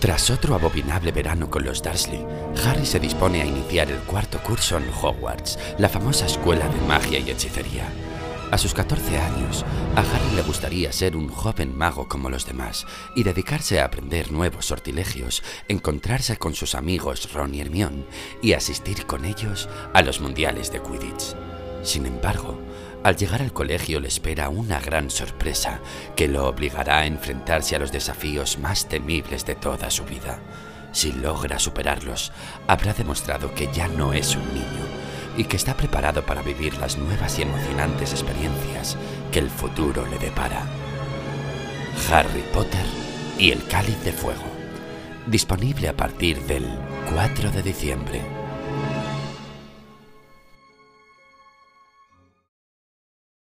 Tras otro abominable verano con los Dursley, Harry se dispone a iniciar el cuarto curso en Hogwarts, la famosa escuela de magia y hechicería. A sus 14 años, a Harry le gustaría ser un joven mago como los demás y dedicarse a aprender nuevos sortilegios, encontrarse con sus amigos Ron y Hermione y asistir con ellos a los mundiales de Quidditch. Sin embargo, al llegar al colegio le espera una gran sorpresa que lo obligará a enfrentarse a los desafíos más temibles de toda su vida. Si logra superarlos, habrá demostrado que ya no es un niño y que está preparado para vivir las nuevas y emocionantes experiencias que el futuro le depara. Harry Potter y el Cáliz de Fuego. Disponible a partir del 4 de diciembre.